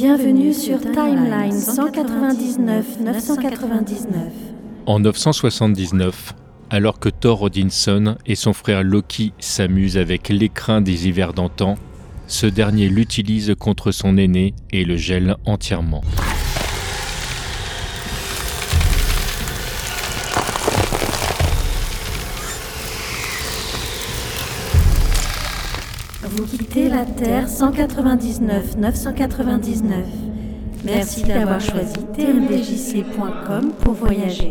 Bienvenue sur Timeline 199 999. En 979, alors que Thor Odinson et son frère Loki s'amusent avec l'écrin des hivers d'antan, ce dernier l'utilise contre son aîné et le gèle entièrement. Vous quittez la Terre 199 999. Merci d'avoir choisi tmdjc.com pour voyager.